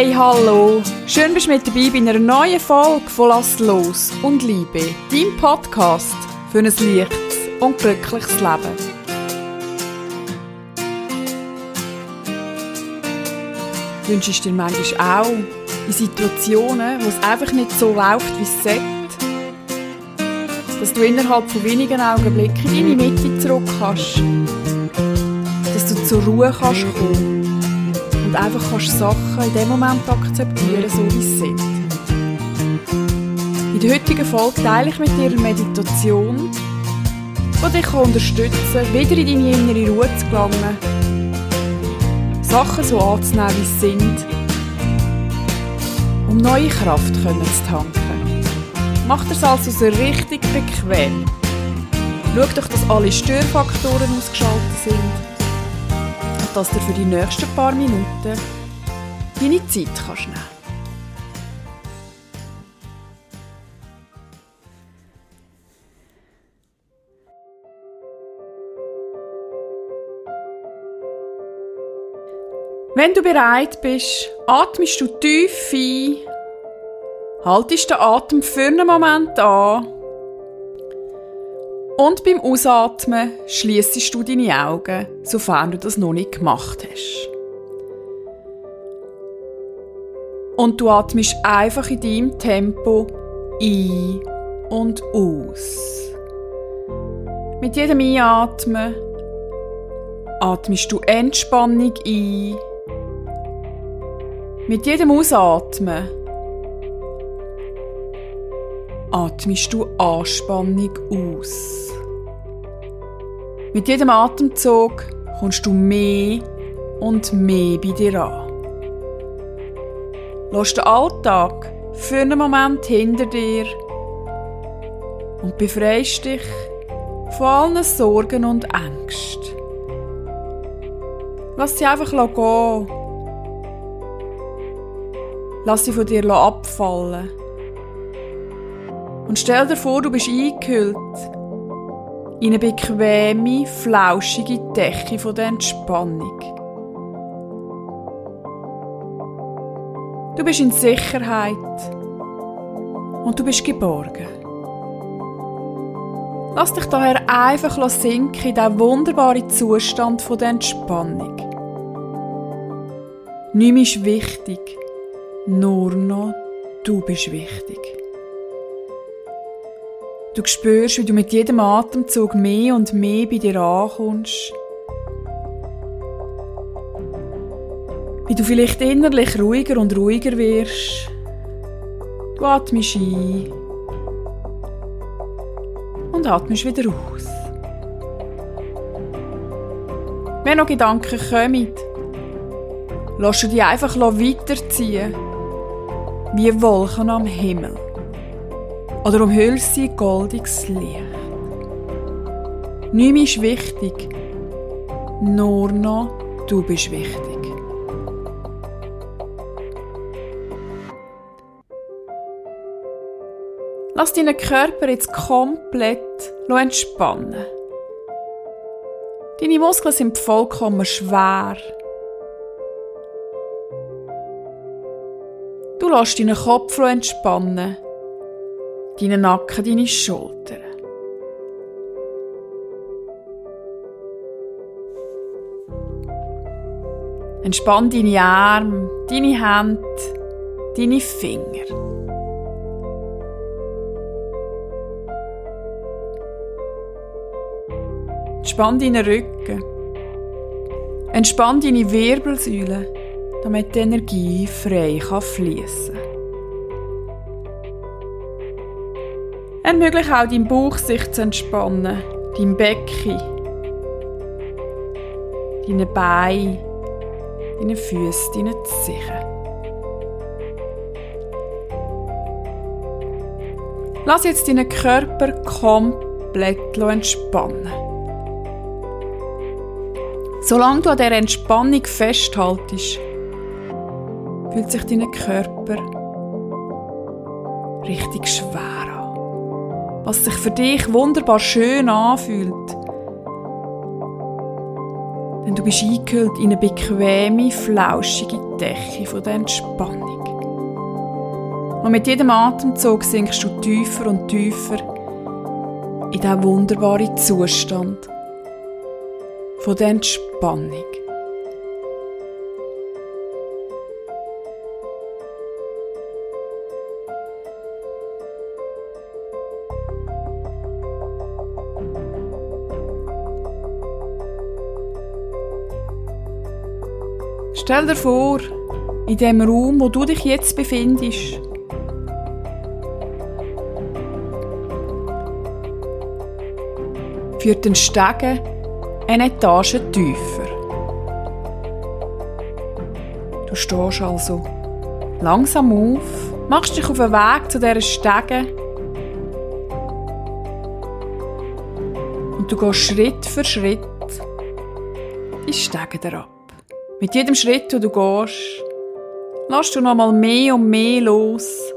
Hey, hallo! Schön bist du mit dabei bei einer neuen Folge von Lass los und Liebe, deinem Podcast für ein leichtes und glückliches Leben. Wünschst du dir manchmal auch in Situationen, wo es einfach nicht so läuft, wie es sollte, dass du innerhalb von wenigen Augenblicken in deine Mitte zurück kannst, dass du zur Ruhe kannst kommen und einfach kannst Sachen in dem Moment akzeptieren, so wie sie sind. In der heutigen Folge teile ich mit dir eine Meditation, die dich unterstützen kann, wieder in deine innere Ruhe zu gelangen, Sachen so anzunehmen, wie sie sind, um neue Kraft zu tanken. Mach das also so richtig bequem. Schau doch, dass alle Störfaktoren ausgeschaltet sind dass du für die nächsten paar Minuten deine Zeit kannst nehmen Wenn du bereit bist, atmest du tief ein, haltest den Atem für einen Moment an und beim Ausatmen schließest du deine Augen, sofern du das noch nicht gemacht hast. Und du atmest einfach in deinem Tempo ein und aus. Mit jedem Einatmen atmest du Entspannung ein. Mit jedem Ausatmen atmest du Anspannung aus. Mit jedem Atemzug kommst du mehr und mehr bei dir an. Lass den Alltag für einen Moment hinter dir und befreist dich von allen Sorgen und Ängsten. Lass sie einfach gehen. Lass sie von dir abfallen. Und stell dir vor, du bist eingehüllt in eine bequeme, flauschige Decke von der Entspannung. Du bist in Sicherheit und du bist geborgen. Lass dich daher einfach sinken in diesen wunderbaren Zustand von der Entspannung. Nichts ist wichtig, nur noch du bist wichtig. Du spürst, wie du mit jedem Atemzug mehr und mehr bei dir ankommst. Wie du vielleicht innerlich ruhiger und ruhiger wirst. Du atmest ein und atmest wieder aus. Wenn noch Gedanken kommen, lass du die einfach weiterziehen, wie Wolken am Himmel oder umhüllst sie goldiges Licht. Nichts ist wichtig, nur noch du bist wichtig. Lass deinen Körper jetzt komplett entspannen. Deine Muskeln sind vollkommen schwer. Du lässt deinen Kopf entspannen deinen Nacken, deine Schultern. Entspann deine Arme, deine Hände, deine Finger. Entspann deinen Rücken. Entspann deine Wirbelsäule, damit die Energie frei fließen kann. Ermöglich auch deinem Bauch sich zu entspannen, deinem Becken, deinen Beinen, deinen Füßen, deinen Zehen. Lass jetzt deinen Körper komplett entspannen. Solange du an dieser Entspannung festhaltest, fühlt sich dein Körper richtig schwer was sich für dich wunderbar schön anfühlt. Denn du bist eingehüllt in eine bequeme, flauschige Decke von der Entspannung. Und mit jedem Atemzug sinkst du tiefer und tiefer in diesen wunderbaren Zustand von der Entspannung. Stell dir vor, in dem Raum, wo du dich jetzt befindest, führt ein Stegen eine Etage tiefer. Du stehst also langsam auf, machst dich auf den Weg zu dieser Stege und du gehst Schritt für Schritt die Stege herab. Mit jedem Schritt, den du gehst, lässt du nochmal mehr und mehr los,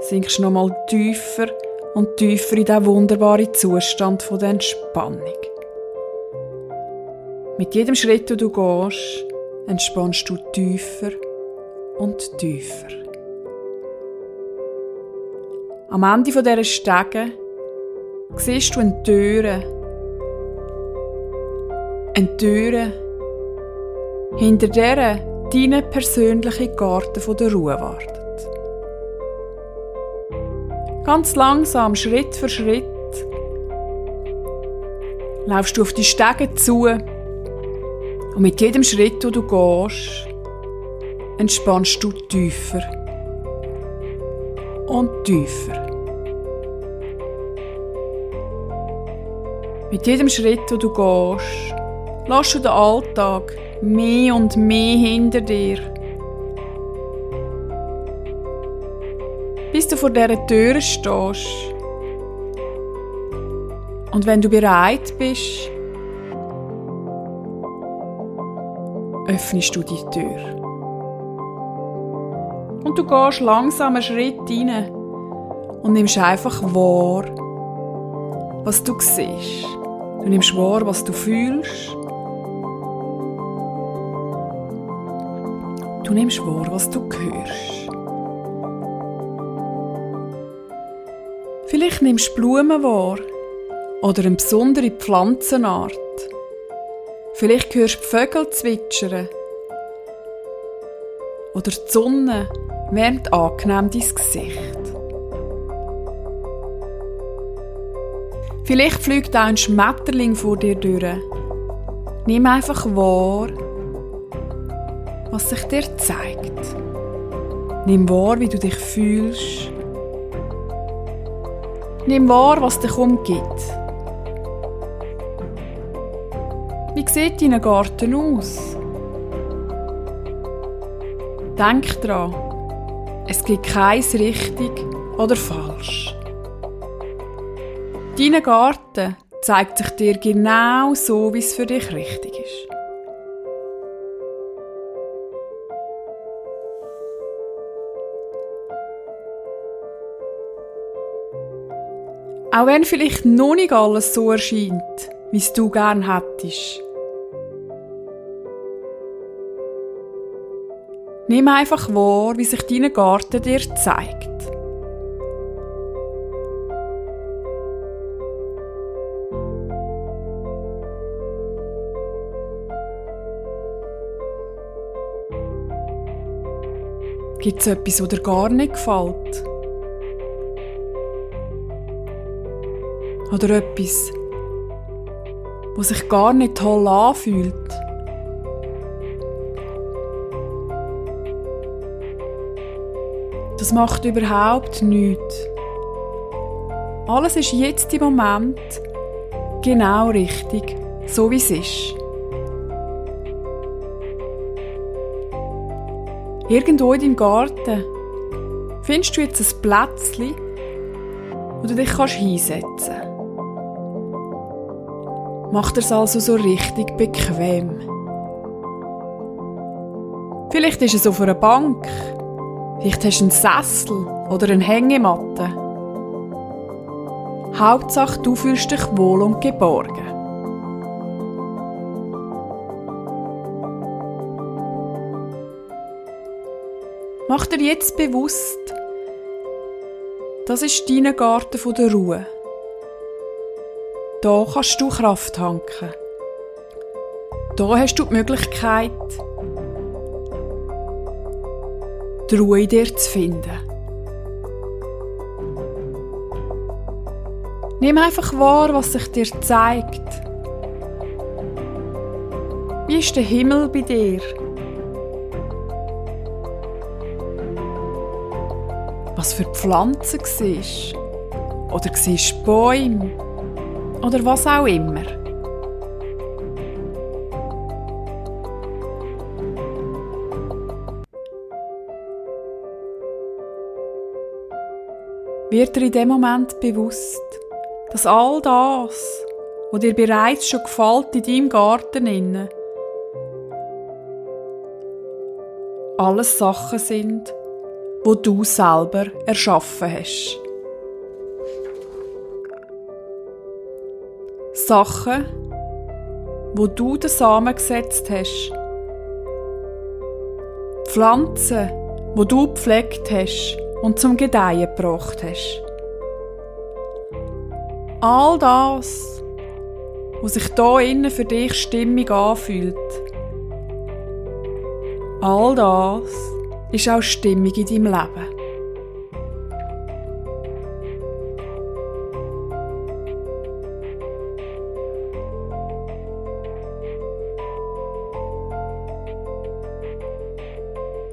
sinkst nochmal tiefer und tiefer in diesen wunderbaren Zustand von der Entspannung. Mit jedem Schritt, den du gehst, entspannst du tiefer und tiefer. Am Ende dieser Stege siehst du eine Türe. Eine Türe, hinter der dein persönlicher Garten der Ruhe wartet. Ganz langsam, Schritt für Schritt, laufst du auf die Stege zu und mit jedem Schritt, den du gehst, entspannst du tiefer und tiefer. Mit jedem Schritt, den du gehst, lässt du den Alltag mehr und mehr hinter dir. Bis du vor dieser Tür stehst. Und wenn du bereit bist, öffnest du die Tür. Und du gehst langsam einen Schritt rein und nimmst einfach wahr, was du siehst. Du nimmst wahr, was du fühlst Du nimmst wahr, was du hörst. Vielleicht nimmst du Blumen wahr oder eine besondere Pflanzenart. Vielleicht hörst du Vögel zwitschern. Oder die Sonne wärmt angenehm dein Gesicht. Vielleicht fliegt auch ein Schmetterling vor dir durch. Nimm einfach wahr, was sich dir zeigt. Nimm wahr, wie du dich fühlst. Nimm wahr, was dich umgibt. Wie sieht dein Garten aus? Denk dran, es gibt kein richtig oder falsch. Dein Garten zeigt sich dir genau so, wie es für dich richtig ist. Auch wenn vielleicht noch nicht alles so erscheint, wie es du gern hättest. Nimm einfach wahr, wie sich dein Garten dir zeigt. Gibt es etwas, das dir gar nicht gefällt? Oder etwas, was sich gar nicht toll anfühlt. Das macht überhaupt nichts. Alles ist jetzt im Moment genau richtig, so wie es ist. Irgendwo in deinem Garten findest du jetzt ein Plätzchen, wo du dich hinsetzen kannst macht er es also so richtig bequem. Vielleicht ist es auf einer Bank, vielleicht hast du einen Sessel oder eine Hängematte. Hauptsache, du fühlst dich wohl und geborgen. Mach dir jetzt bewusst, das ist dein Garten der Ruhe. Da kannst du Kraft tanken. Da hast du die Möglichkeit, die Ruhe in dir zu finden. Nimm einfach wahr, was sich dir zeigt. Wie ist der Himmel bei dir? Was für Pflanzen siehst Oder siehst Bäume? Oder was auch immer. Wird dir in dem Moment bewusst, dass all das, was dir bereits schon gefällt in deinem Garten innen, alles Sachen sind, wo du selber erschaffen hast. Sachen, wo du den Samen gesetzt hast. Pflanzen, wo du gepflegt hast und zum Gedeihen gebracht hast. All das, was sich da innen für dich stimmig anfühlt. All das ist auch stimmig in deinem Leben.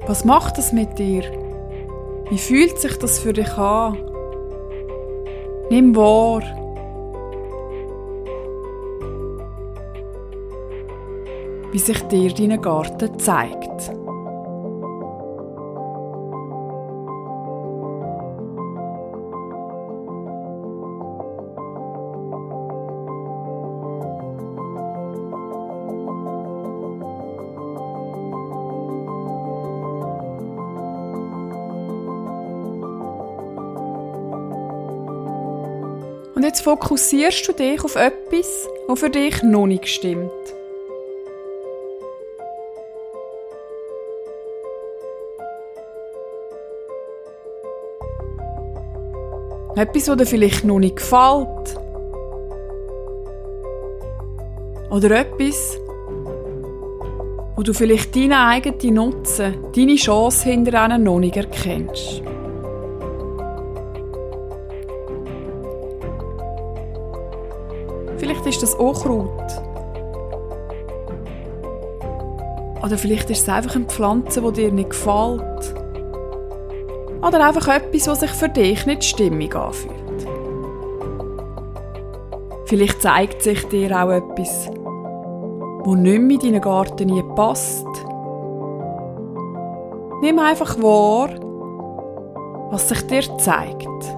Was macht das mit dir? Wie fühlt sich das für dich an? Nimm wahr. Wie sich dir dein Garten zeigt. Fokussierst du dich auf etwas, was für dich noch nicht stimmt. Etwas, das dir vielleicht noch nicht gefällt. Oder etwas, wo du vielleicht deinen eigenen Nutzen, deine Chance hinter ihnen noch nicht erkennst. Vielleicht ist das Unkraut. Oder vielleicht ist es einfach eine Pflanze, die dir nicht gefällt. Oder einfach etwas, was sich für dich nicht stimmig anfühlt. Vielleicht zeigt sich dir auch etwas, wo nicht mehr in deinen Garten passt. Nimm einfach wahr, was sich dir zeigt.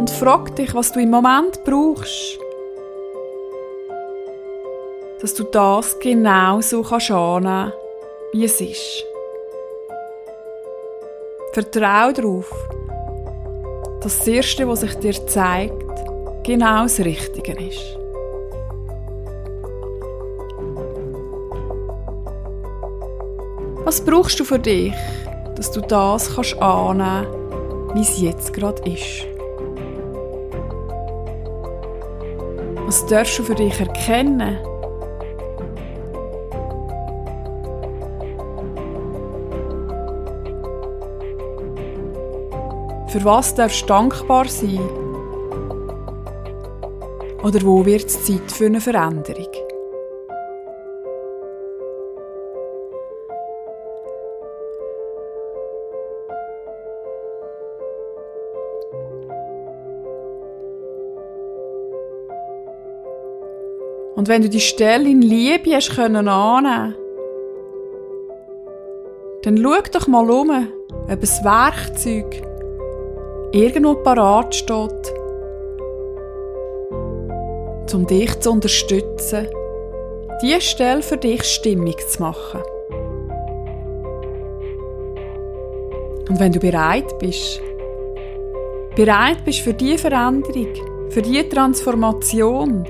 Und frag dich, was du im Moment brauchst. Dass du das genau so kannst annehmen, wie es ist. Vertrau darauf, dass das Erste, was sich dir zeigt, genau das Richtige ist. Was brauchst du für dich, dass du das kannst annehmen, wie es jetzt gerade ist? Was darfst du für dich erkennen? Für was darfst du dankbar sein? Oder wo wird es Zeit für eine Veränderung? Und wenn du die Stelle in Liebe hast können annehmen, dann schau doch mal um, ob ein Werkzeug irgendwo parat steht, um dich zu unterstützen, diese Stelle für dich stimmig zu machen. Und wenn du bereit bist, bereit bist für die Veränderung, für die Transformation,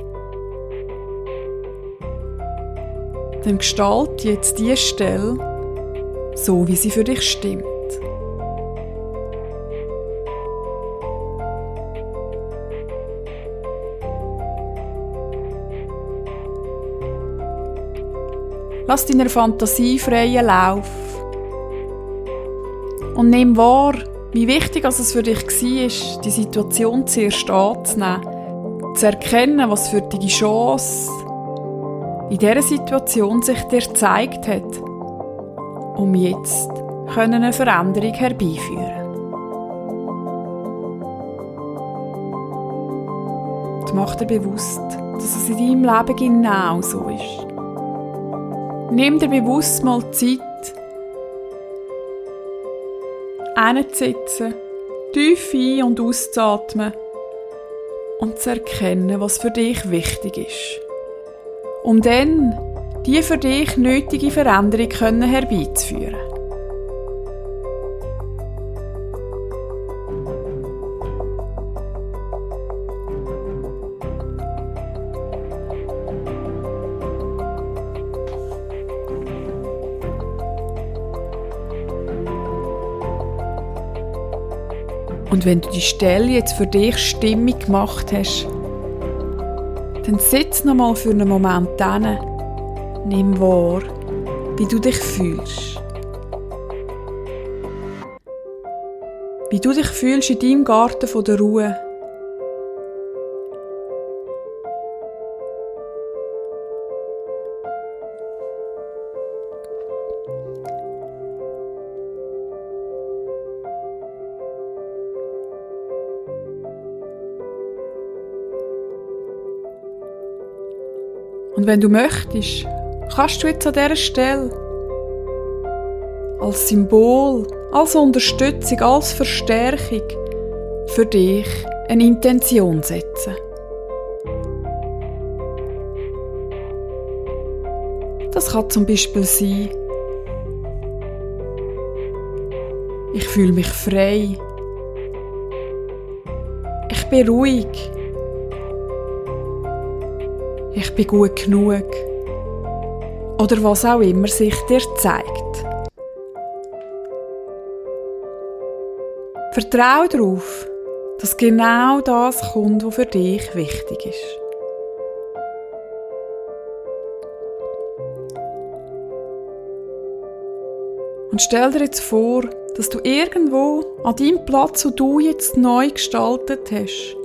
dann gestalt jetzt die Stelle so, wie sie für dich stimmt. Lass deiner Fantasie freien Lauf. Und nimm wahr, wie wichtig es für dich war, die Situation zuerst anzunehmen, zu erkennen, was für dich die Chance in dieser Situation sich dir gezeigt hat, um jetzt eine Veränderung herbeiführen Und mach dir bewusst, dass es in deinem Leben genau so ist. Nimm dir bewusst mal Zeit, einzusitzen, tief ein- und auszuatmen und zu erkennen, was für dich wichtig ist. Um dann die für dich nötige Veränderung herbeizuführen. Und wenn du die Stelle jetzt für dich stimmig gemacht hast, dann sitz noch mal für einen Moment hin. Nimm wahr, wie du dich fühlst. Wie du dich fühlst in deinem Garten von der Ruhe. Und wenn du möchtest, kannst du jetzt an dieser Stelle als Symbol, als Unterstützung, als Verstärkung für dich eine Intention setzen. Das kann zum Beispiel sein, ich fühle mich frei, ich bin ruhig, ich bin gut genug oder was auch immer sich dir zeigt. Vertrau darauf, dass genau das kommt, was für dich wichtig ist. Und stell dir jetzt vor, dass du irgendwo an deinem Platz, wo du jetzt neu gestaltet hast,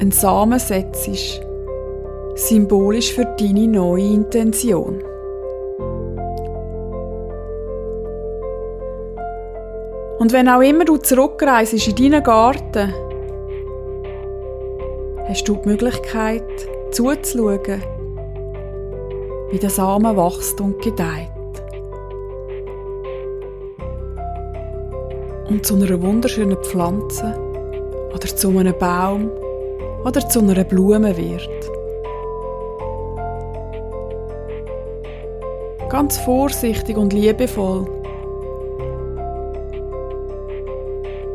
einen Samen setzt, symbolisch für deine neue Intention. Und wenn auch immer du zurückreist in deinen Garten, hast du die Möglichkeit zuzuschauen, wie der Samen wächst und gedeiht. Und zu einer wunderschönen Pflanze oder zu einem Baum oder zu einer Blume wird. Ganz vorsichtig und liebevoll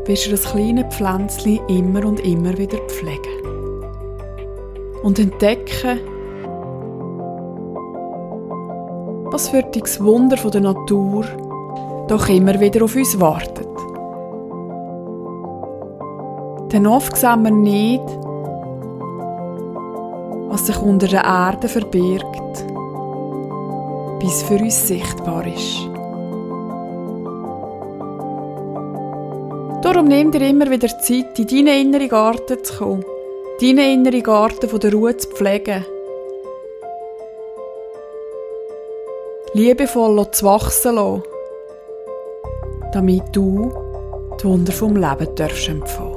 wirst du das kleine Pflänzchen immer und immer wieder pflegen. Und entdecken, was für das Wunder der Natur doch immer wieder auf uns wartet. Denn oft sehen wir nicht, was sich unter der Erde verbirgt, bis für uns sichtbar ist. Darum nimm dir immer wieder Zeit, in deinen inneren Garten zu kommen, deinen inneren Garten von der Ruhe zu pflegen. Liebevoll zu wachsen lassen, damit du die Wunder vom Leben darfst empfangen.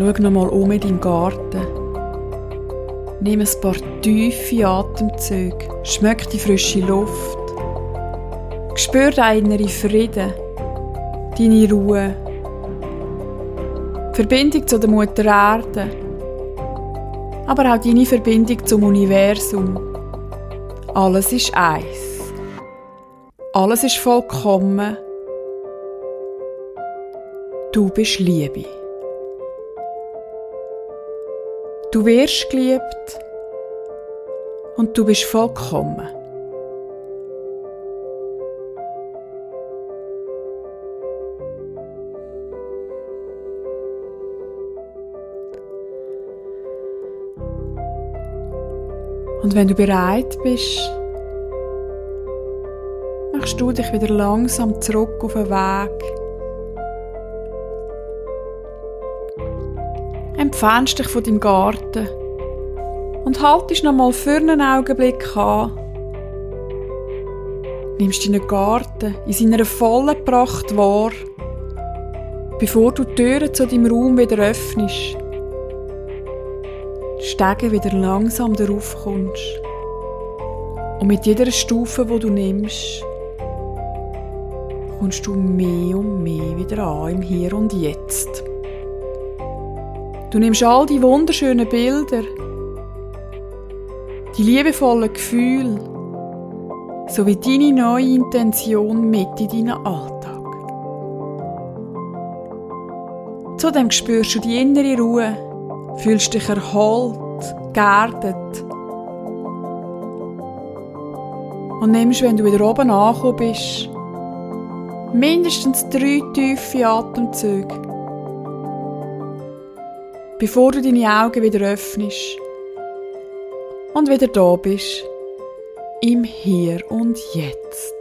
Schau nochmal um in deinem Garten. Nimm ein paar tiefe Atemzüge. Schmeck die frische Luft. Spür deinen inneren Frieden, deine Ruhe. Die Verbindung zu der Mutter Erde. aber auch deine Verbindung zum Universum. Alles ist eins. Alles ist vollkommen. Du bist Liebe. Du wirst geliebt und du bist vollkommen. Und wenn du bereit bist, machst du dich wieder langsam zurück auf den Weg. Entfernst dich von deinem Garten und haltest noch mal für einen Augenblick an. Nimmst deinen Garten in seiner vollen Pracht wahr, bevor du die Türen zu deinem Raum wieder öffnest. Die wieder langsam darauf kommst. Und mit jeder Stufe, wo du nimmst, kommst du mehr und mehr wieder an im Hier und Jetzt. Du nimmst all die wunderschönen Bilder, die liebevollen Gefühle sowie deine neue Intention mit in deinen Alltag. Zudem spürst du die innere Ruhe, fühlst dich erholt, geerdet und nimmst, wenn du wieder oben angekommen bist, mindestens drei tiefe Atemzüge, bevor du deine Augen wieder öffnest und wieder da bist, im Hier und Jetzt.